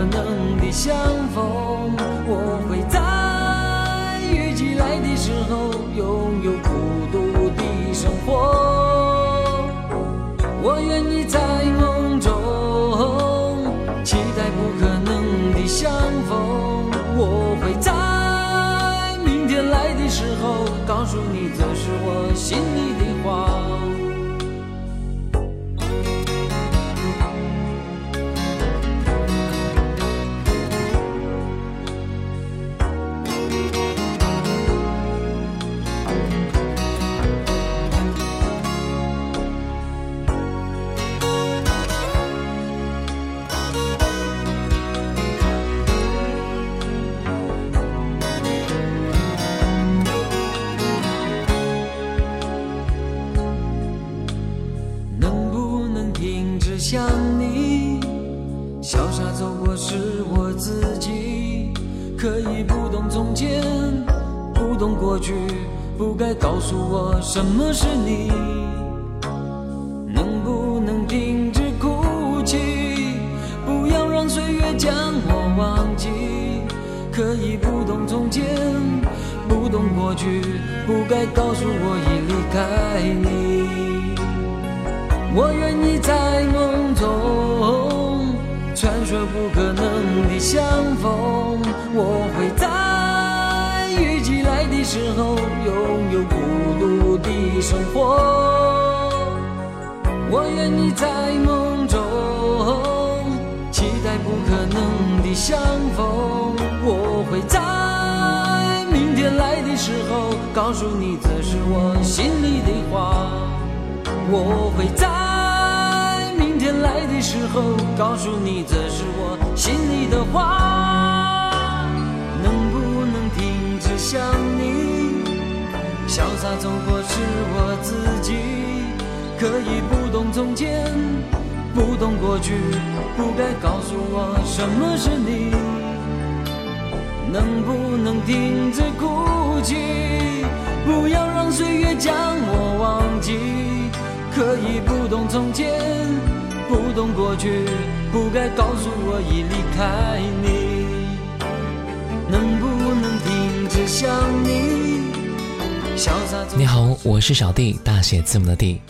可能的相逢我会在雨季来的时候拥有孤独的生活。我愿意在梦中期待不可能的相逢。我会在明天来的时候告诉你这是我心里可以不懂从前，不懂过去，不该告诉我什么是你？能不能停止哭泣？不要让岁月将我忘记。可以不懂从前，不懂过去，不该告诉我已离开你。我愿意在梦中传说不可能的相逢，我会在雨季来的时候拥有孤独。的生活，我愿意在梦中期待不可能的相逢。我会在明天来的时候告诉你，这是我心里的话。我会在来的时候告诉你，这是我心里的话。能不能停止想你？潇洒走过是我自己，可以不懂从前，不懂过去，不该告诉我什么是你。能不能停止哭泣？不要让岁月将我忘记。可以不懂从前，不懂过去，不该告诉我已离开你。能不能停止想你？你好，我是小弟，大写字母的弟。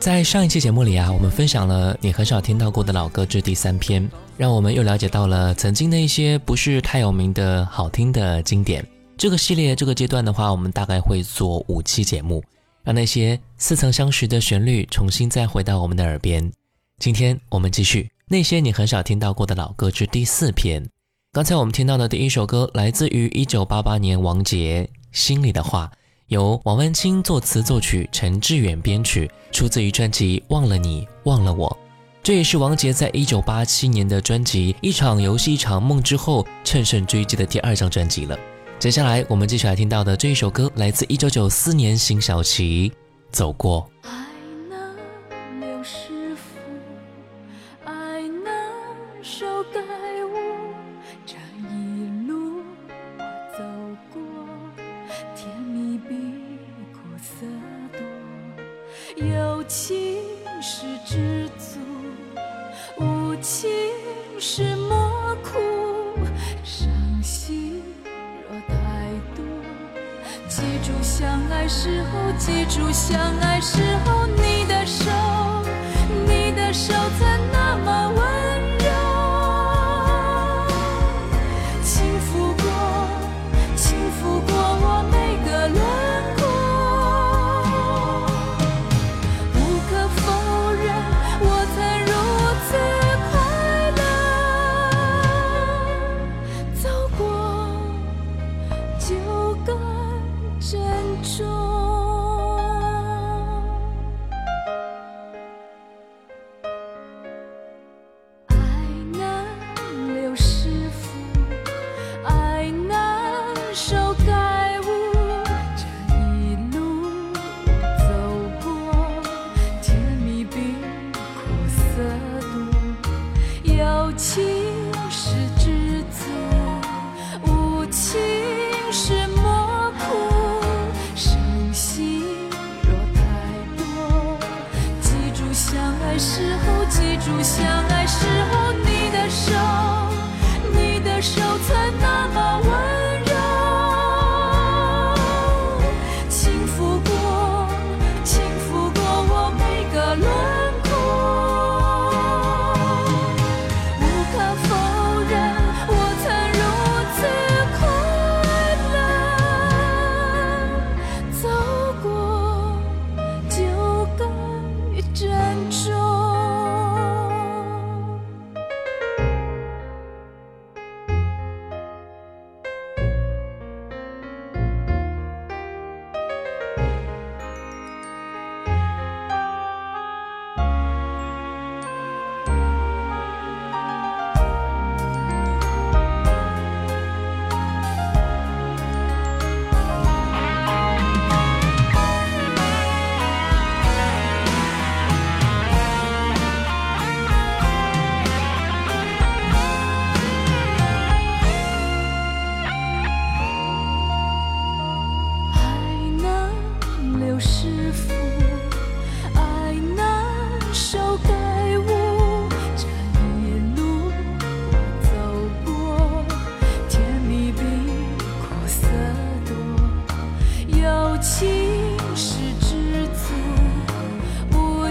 在上一期节目里啊，我们分享了你很少听到过的老歌之第三篇，让我们又了解到了曾经的一些不是太有名的好听的经典。这个系列这个阶段的话，我们大概会做五期节目，让那些似曾相识的旋律重新再回到我们的耳边。今天我们继续那些你很少听到过的老歌之第四篇。刚才我们听到的第一首歌来自于一九八八年王杰《心里的话》。由王文清作词作曲，陈志远编曲，出自于专辑《忘了你，忘了我》。这也是王杰在一九八七年的专辑《一场游戏一场梦》之后乘胜追击的第二张专辑了。接下来我们继续来听到的这一首歌，来自一九九四年辛晓琪《走过》。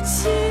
see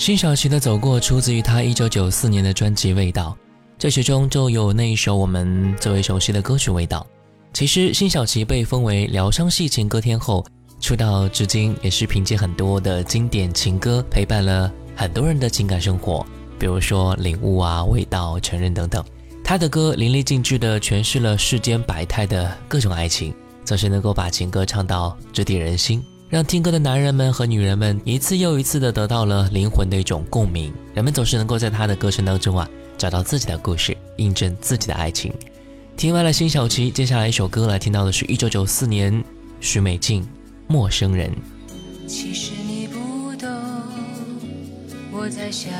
辛晓琪的《走过》出自于她一九九四年的专辑《味道》，这其中就有那一首我们最为熟悉的歌曲《味道》。其实，辛晓琪被封为疗伤系情歌天后，出道至今也是凭借很多的经典情歌陪伴了很多人的情感生活，比如说《领悟》啊、《味道》、《承认》等等。她的歌淋漓尽致地诠释了世间百态的各种爱情，总是能够把情歌唱到直抵人心。让听歌的男人们和女人们一次又一次的得到了灵魂的一种共鸣。人们总是能够在他的歌声当中啊，找到自己的故事，印证自己的爱情。听完了辛晓琪，接下来一首歌来听到的是一九九四年许美静《陌生人》。其实你不懂我在想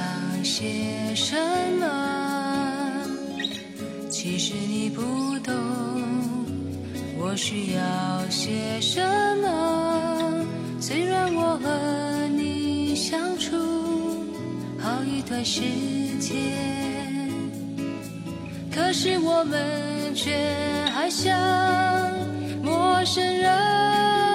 些什么，其实你不懂我需要些什么。虽然我和你相处好一段时间，可是我们却还像陌生人。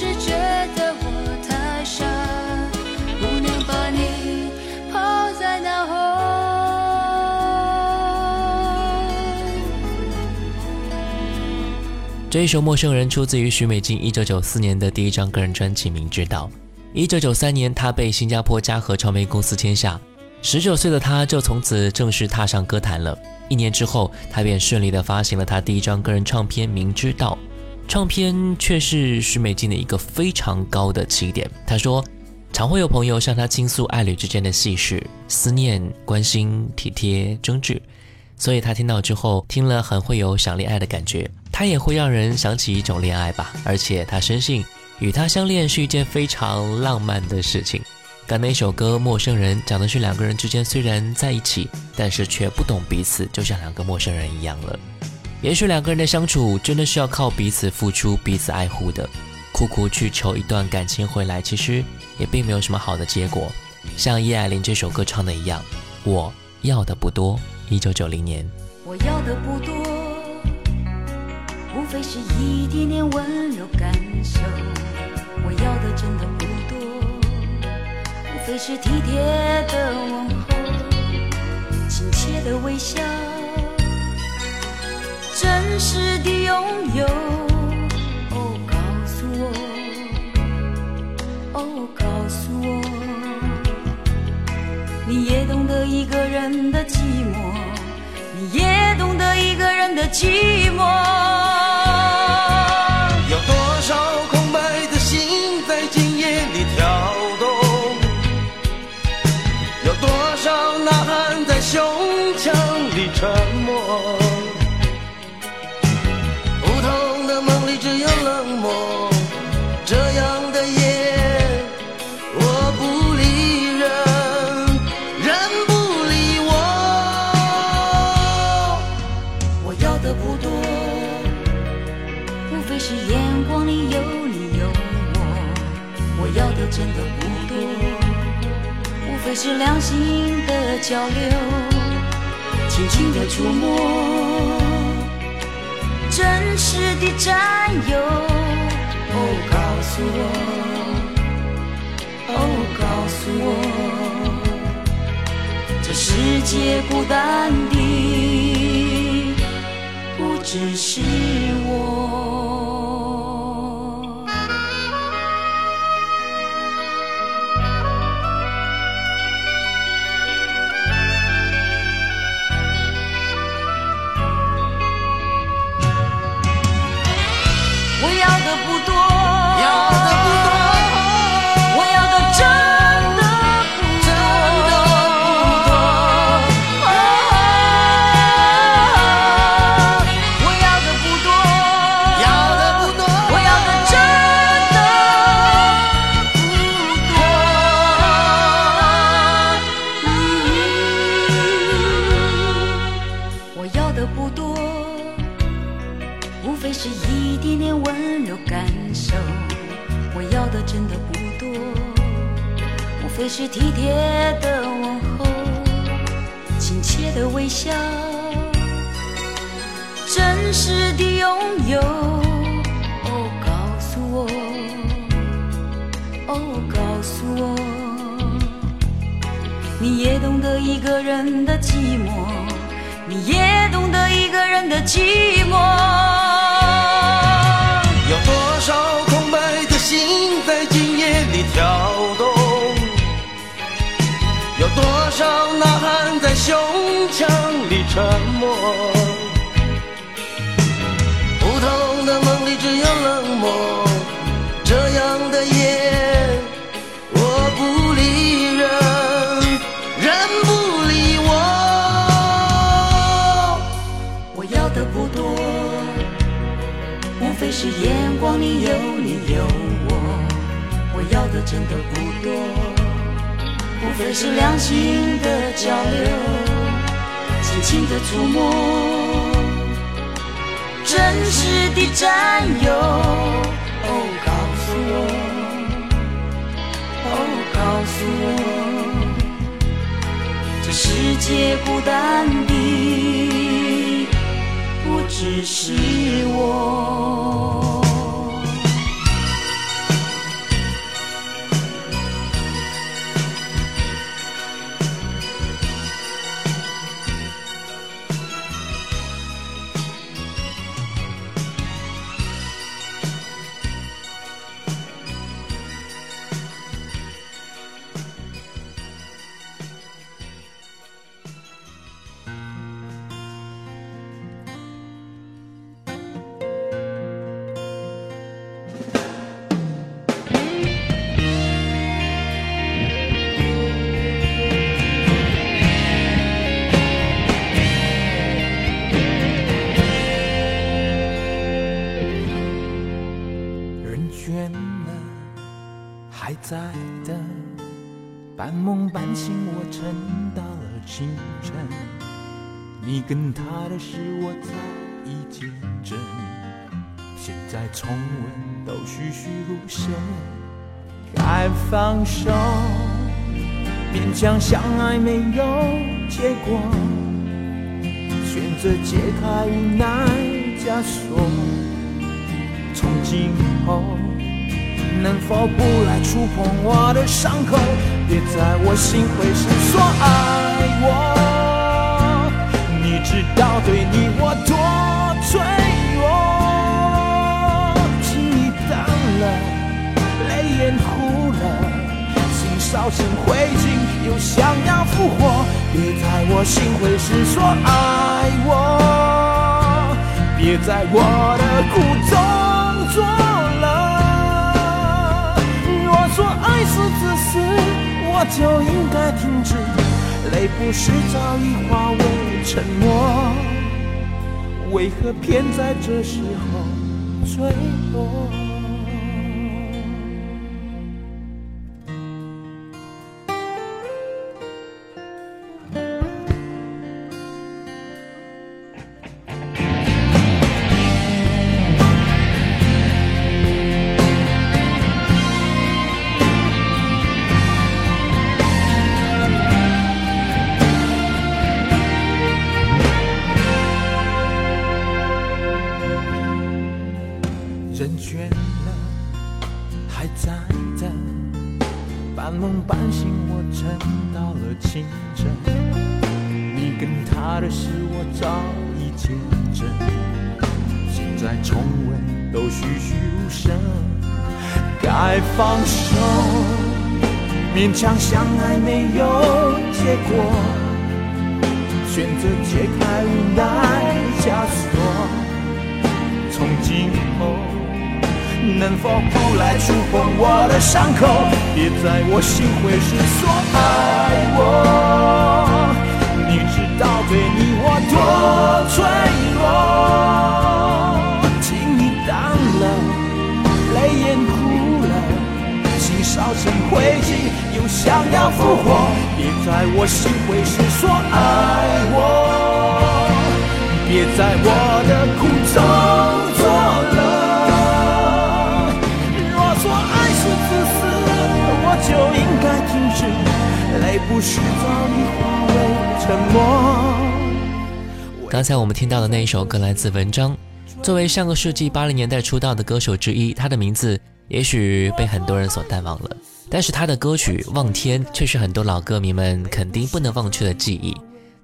是觉得我太傻，不能把你抛在脑后？这一首《陌生人》出自于许美静1994年的第一张个人专辑《明知道》。1993年，她被新加坡嘉禾唱片公司签下。19岁的她就从此正式踏上歌坛了。一年之后，她便顺利地发行了她第一张个人唱片《明知道》。唱片却是许美静的一个非常高的起点。她说，常会有朋友向她倾诉爱侣之间的细事、思念、关心、体贴、争执。所以他听到之后，听了很会有想恋爱的感觉，他也会让人想起一种恋爱吧。而且他深信，与他相恋是一件非常浪漫的事情。刚那首歌《陌生人》讲的是两个人之间虽然在一起，但是却不懂彼此，就像两个陌生人一样了。也许两个人的相处真的是要靠彼此付出、彼此爱护的。苦苦去求一段感情回来，其实也并没有什么好的结果。像叶爱玲这首歌唱的一样，我要的不多。一九九零年。我要的不多，无非是一点点温柔感受。我要的真的不多，无非是体贴的问候，亲切的微笑，真实的拥有。哦，告诉我，哦，告诉我，你也懂得一个人的寂寞。你也懂得一个人的寂寞。有多少空白的心在今夜里跳动？有多少呐喊在胸是良心的交流，轻轻的触摸，真实的占有。哦，告诉我，哦，告诉我。这世界孤单的不只是我。我的真的不多，无非是两心的交流，轻轻的触摸，真实的占有。哦，告诉我，哦，告诉我，这世界孤单的不只是我。跟他的事我早已见证，现在重温都栩栩如生。该放手，勉强相爱没有结果，选择解开无奈枷锁。从今后，能否不来触碰我的伤口？别在我心灰时说爱我。知道对你我多脆弱，情已淡了，泪眼哭了，心烧成灰烬，又想要复活。别在我心灰时说爱我，别在我的苦中作乐。若说爱是自私，我就应该停止。谁不是早已化为沉默，为何偏在这时候坠落？倦了，还在等。半梦半醒，我撑到了清晨。你跟他的事，我早已见证。现在重温，都栩栩如生。该放手，勉强相爱没有结果，选择解开无奈枷锁，从今后。能否不来触碰我的伤口？别在我心灰时说爱我。你知道对你我多脆弱，情已淡了，泪眼哭了，心烧成灰烬。又想要复活，别在我心灰时说爱我，别在我的苦中该停止。泪不是早已化为沉默。刚才我们听到的那一首歌来自文章，作为上个世纪八零年代出道的歌手之一，他的名字也许被很多人所淡忘了。但是他的歌曲《望天》却是很多老歌迷们肯定不能忘却的记忆。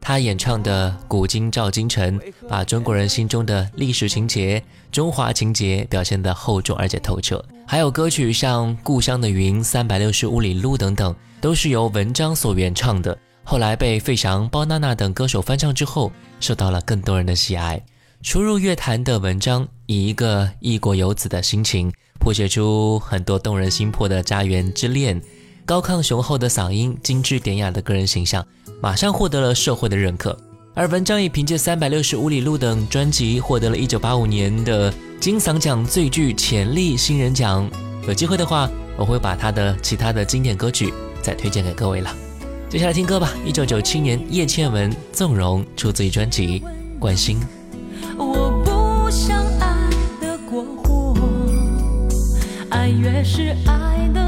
他演唱的《古今照今晨》，把中国人心中的历史情节、中华情节表现得厚重而且透彻。还有歌曲像《故乡的云》《三百六十五里路》等等，都是由文章所原唱的。后来被费翔、包娜娜等歌手翻唱之后，受到了更多人的喜爱。初入乐坛的文章，以一个异国游子的心情。谱写出很多动人心魄的家园之恋，高亢雄厚的嗓音，精致典雅的个人形象，马上获得了社会的认可。而文章也凭借《三百六十五里路》等专辑，获得了一九八五年的金嗓奖最具潜力新人奖。有机会的话，我会把他的其他的经典歌曲再推荐给各位了。接下来听歌吧，一九九七年叶倩文《纵容》出自于专辑《关心》。我不想爱的过火，爱越是爱的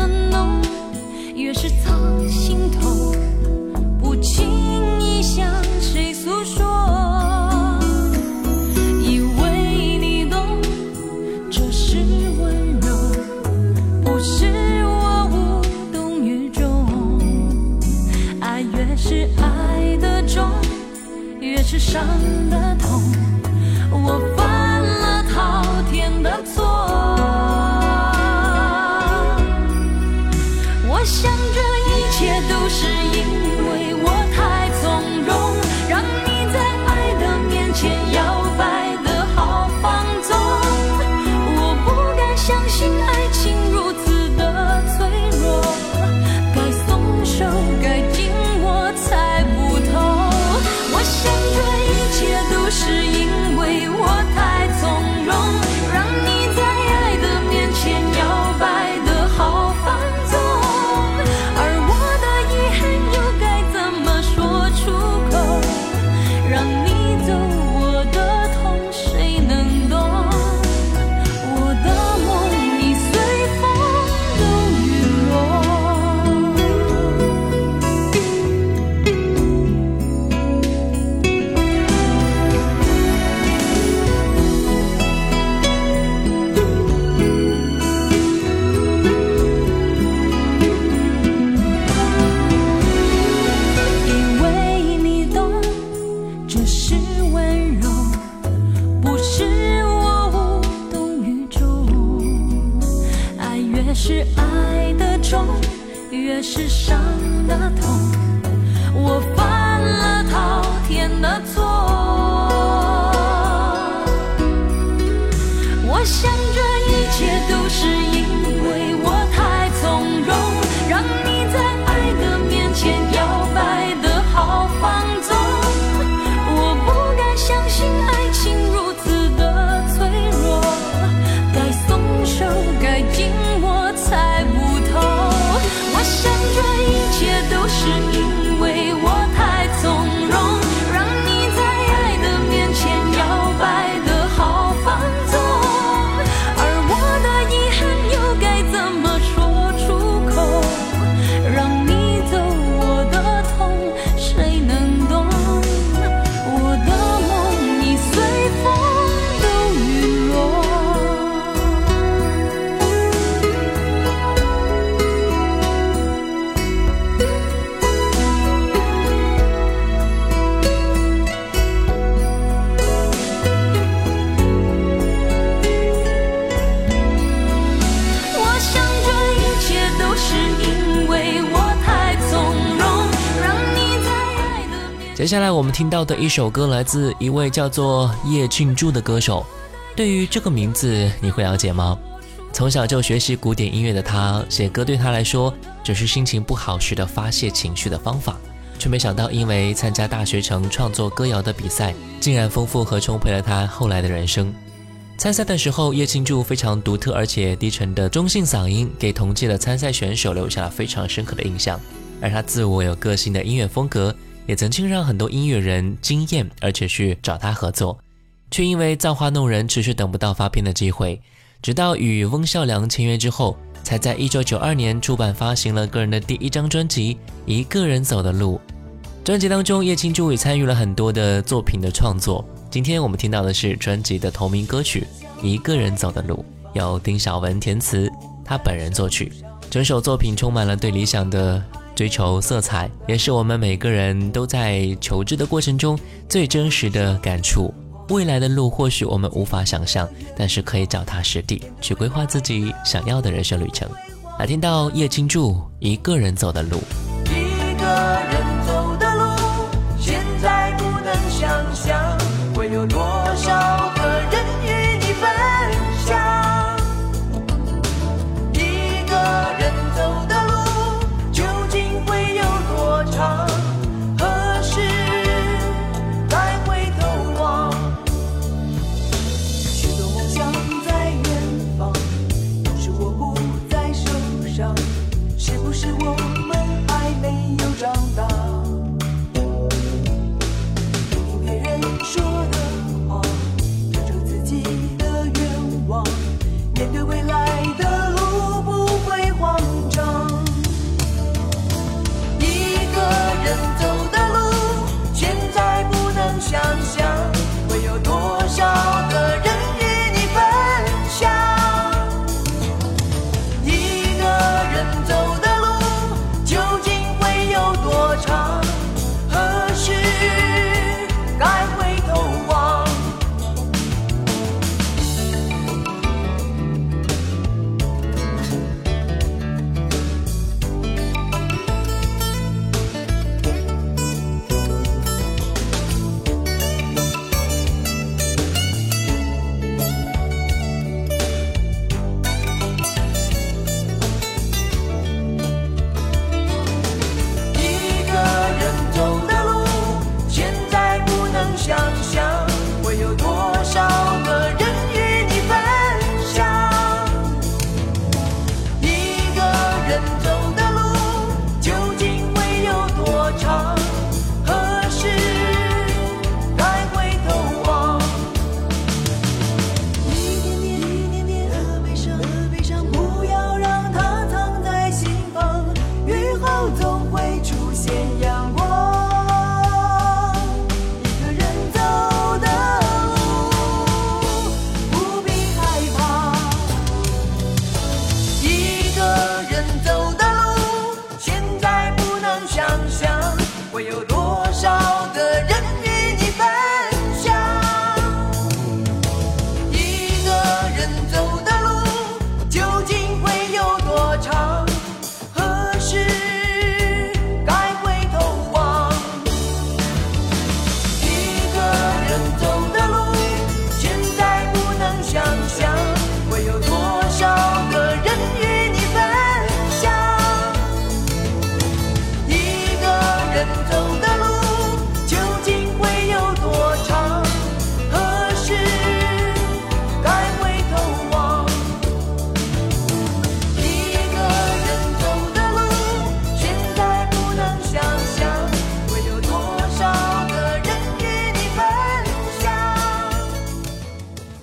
接下来我们听到的一首歌来自一位叫做叶庆柱的歌手。对于这个名字，你会了解吗？从小就学习古典音乐的他，写歌对他来说只是心情不好时的发泄情绪的方法，却没想到因为参加大学城创作歌谣的比赛，竟然丰富和充沛了他后来的人生。参赛的时候，叶庆柱非常独特而且低沉的中性嗓音，给同届的参赛选手留下了非常深刻的印象。而他自我有个性的音乐风格，也曾经让很多音乐人惊艳，而且去找他合作，却因为造化弄人，迟迟等不到发片的机会。直到与翁孝良签约之后，才在一九九二年出版发行了个人的第一张专辑《一个人走的路》。专辑当中，叶庆柱也参与了很多的作品的创作。今天我们听到的是专辑的同名歌曲《一个人走的路》，由丁晓文填词，他本人作曲。整首作品充满了对理想的追求色彩，也是我们每个人都在求知的过程中最真实的感触。未来的路或许我们无法想象，但是可以脚踏实地去规划自己想要的人生旅程。来听到叶青柱《一个人走的路》。一个人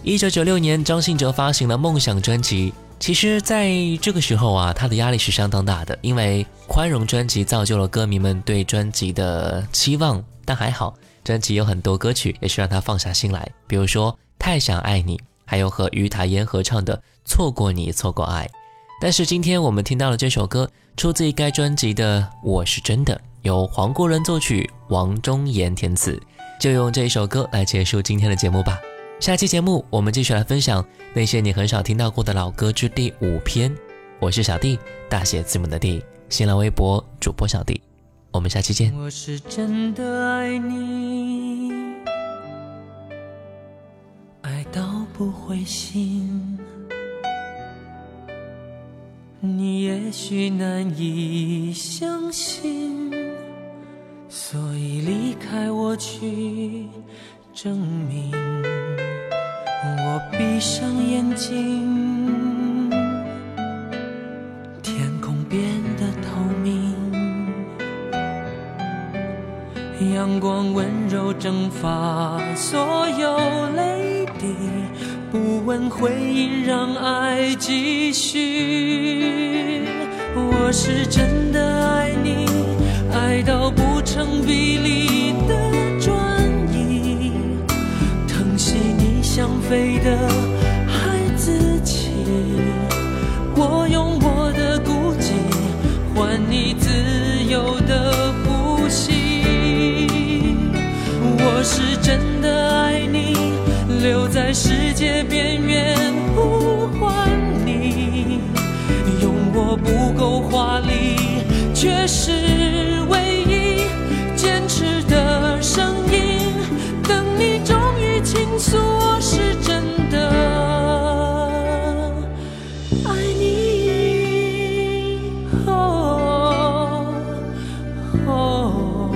一九九六年，张信哲发行了《梦想》专辑。其实，在这个时候啊，他的压力是相当大的，因为《宽容》专辑造就了歌迷们对专辑的期望。但还好，专辑有很多歌曲也是让他放下心来，比如说《太想爱你》，还有和于台烟合唱的《错过你，错过爱》。但是今天我们听到了这首歌，出自于该专辑的《我是真的》，由黄国伦作曲，王中岩填词。就用这一首歌来结束今天的节目吧。下期节目我们继续来分享那些你很少听到过的老歌之第五篇。我是小弟，大写字母的弟，新浪微博主播小弟。我们下期见。我是真的爱你，爱到不灰心。你也许难以相信，所以离开我去证明。我闭上眼睛，天空变得透明。阳光温柔蒸发所有泪滴，不问回音，让爱继续。我是真的爱你，爱到不成比例飞的孩子气。我用我的孤寂换你自由的呼吸。我是真的爱你，留在世界边缘呼唤你，用我不够华丽，却是哦。